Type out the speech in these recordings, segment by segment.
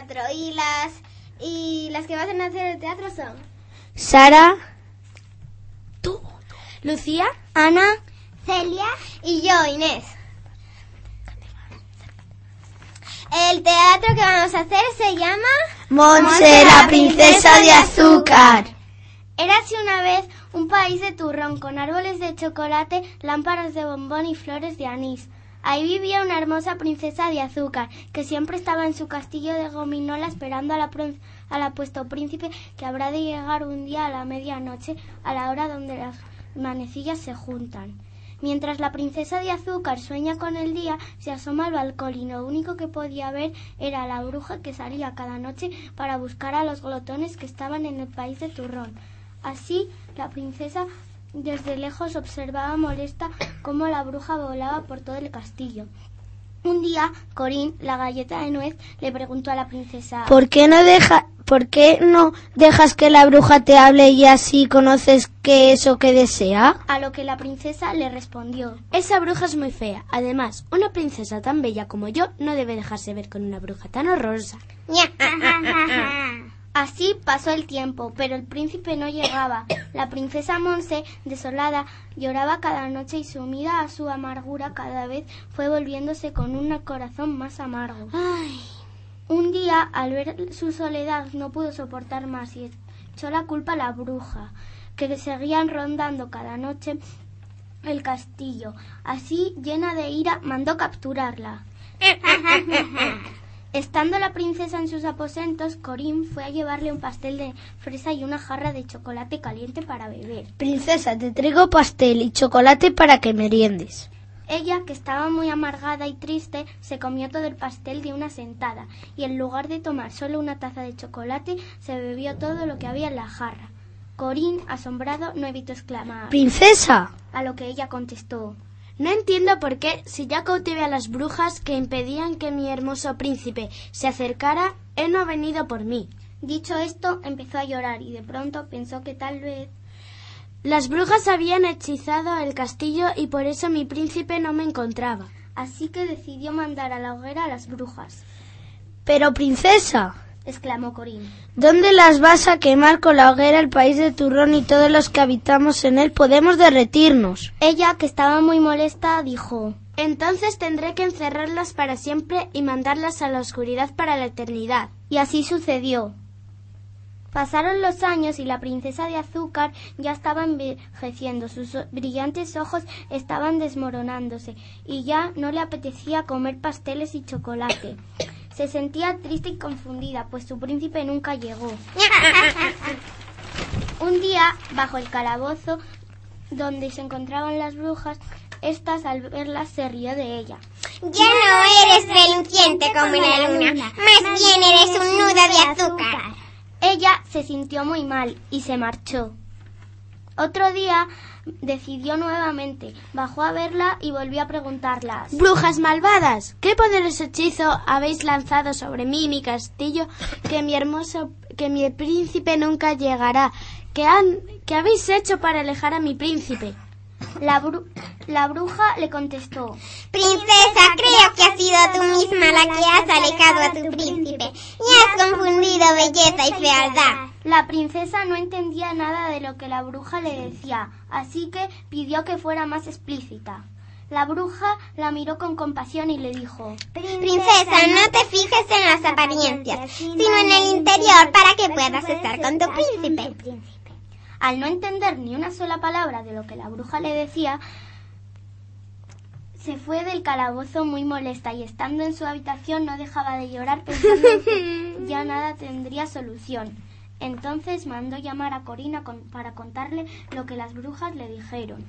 Teatro y las y las que van a hacer el teatro son Sara, tú, Lucía, Ana, Celia y yo, Inés. El teatro que vamos a hacer se llama Monse, la princesa de azúcar. Érase una vez un país de turrón con árboles de chocolate, lámparas de bombón y flores de anís. Ahí vivía una hermosa princesa de azúcar, que siempre estaba en su castillo de gominola esperando a la príncipe que habrá de llegar un día a la medianoche, a la hora donde las manecillas se juntan. Mientras la princesa de azúcar sueña con el día, se asoma al balcón y lo único que podía ver era la bruja que salía cada noche para buscar a los glotones que estaban en el país de turrón. Así, la princesa desde lejos observaba molesta cómo la bruja volaba por todo el castillo. Un día, Corín, la galleta de nuez, le preguntó a la princesa ¿Por qué no deja, por qué no dejas que la bruja te hable y así conoces qué es o que desea? a lo que la princesa le respondió Esa bruja es muy fea. Además, una princesa tan bella como yo no debe dejarse ver con una bruja tan horrorosa. Así pasó el tiempo, pero el príncipe no llegaba. La princesa Monse, desolada, lloraba cada noche y sumida a su amargura cada vez fue volviéndose con un corazón más amargo. Un día, al ver su soledad, no pudo soportar más y echó la culpa a la bruja, que seguían rondando cada noche el castillo. Así, llena de ira, mandó capturarla. Estando la princesa en sus aposentos, Corín fue a llevarle un pastel de fresa y una jarra de chocolate caliente para beber. Princesa, te traigo pastel y chocolate para que meriendes. Ella, que estaba muy amargada y triste, se comió todo el pastel de una sentada y en lugar de tomar solo una taza de chocolate, se bebió todo lo que había en la jarra. Corín, asombrado, no evitó exclamar, Princesa, a lo que ella contestó. No entiendo por qué, si ya cautivé a las brujas que impedían que mi hermoso príncipe se acercara, él no ha venido por mí. Dicho esto, empezó a llorar y de pronto pensó que tal vez Las brujas habían hechizado el castillo y por eso mi príncipe no me encontraba. así que decidió mandar a la hoguera a las brujas, pero princesa, exclamó Corín. ¿dónde las vas a quemar con la hoguera el país de turrón y todos los que habitamos en él podemos derretirnos? Ella, que estaba muy molesta, dijo Entonces tendré que encerrarlas para siempre y mandarlas a la oscuridad para la eternidad. Y así sucedió. Pasaron los años y la princesa de azúcar ya estaba envejeciendo, sus brillantes ojos estaban desmoronándose y ya no le apetecía comer pasteles y chocolate. Se sentía triste y confundida, pues su príncipe nunca llegó. Un día, bajo el calabozo donde se encontraban las brujas, estas al verlas se rió de ella. Ya no eres reluciente como la luna, más bien eres un nudo de azúcar. Ella se sintió muy mal y se marchó. Otro día decidió nuevamente, bajó a verla y volvió a preguntarlas. Brujas malvadas, ¿qué poderoso hechizo habéis lanzado sobre mí y mi castillo que mi hermoso, que mi príncipe nunca llegará? ¿Qué, han, ¿Qué habéis hecho para alejar a mi príncipe? La, bru- la bruja le contestó. Princesa, creo que has sido tú misma la que has alejado a tu príncipe y has confundido belleza y fealdad. La princesa no entendía nada de lo que la bruja le decía, así que pidió que fuera más explícita. La bruja la miró con compasión y le dijo, Princesa, no te fijes en las apariencias, sino en el interior para que puedas estar con tu príncipe. Al no entender ni una sola palabra de lo que la bruja le decía, se fue del calabozo muy molesta y estando en su habitación no dejaba de llorar pensando en que ya nada tendría solución. Entonces mandó llamar a Corina para contarle lo que las brujas le dijeron.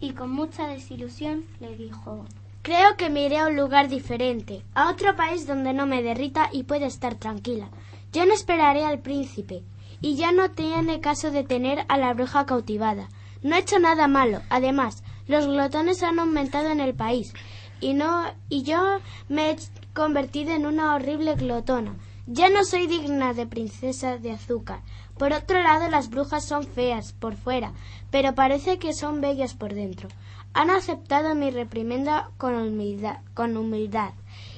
y con mucha desilusión le dijo Creo que me iré a un lugar diferente, a otro país donde no me derrita y pueda estar tranquila. Yo no esperaré al príncipe, y ya no tiene caso de tener a la bruja cautivada. No he hecho nada malo. Además, los glotones han aumentado en el país, y no y yo me he convertido en una horrible glotona. Ya no soy digna de princesa de azúcar. Por otro lado, las brujas son feas por fuera, pero parece que son bellas por dentro. Han aceptado mi reprimenda con humildad, con humildad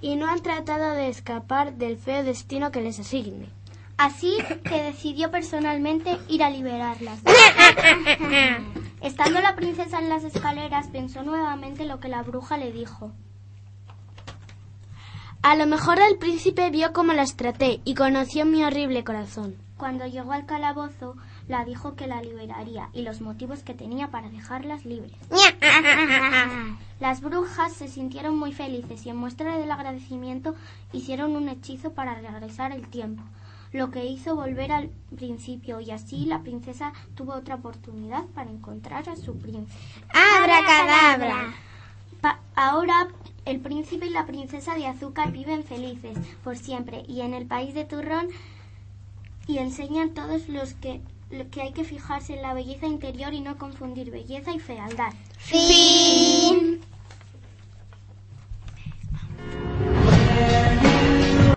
y no han tratado de escapar del feo destino que les asigne. Así que decidió personalmente ir a liberarlas. Estando la princesa en las escaleras, pensó nuevamente lo que la bruja le dijo. A lo mejor el príncipe vio cómo las traté y conoció mi horrible corazón. Cuando llegó al calabozo, la dijo que la liberaría y los motivos que tenía para dejarlas libres. Las brujas se sintieron muy felices y en muestra del agradecimiento hicieron un hechizo para regresar el tiempo, lo que hizo volver al principio y así la princesa tuvo otra oportunidad para encontrar a su príncipe. ¡Abracadabra! Pa- ahora el príncipe y la princesa de azúcar viven felices por siempre y en el país de turrón y enseñan todos los que que hay que fijarse en la belleza interior y no confundir belleza y fealdad. Fin.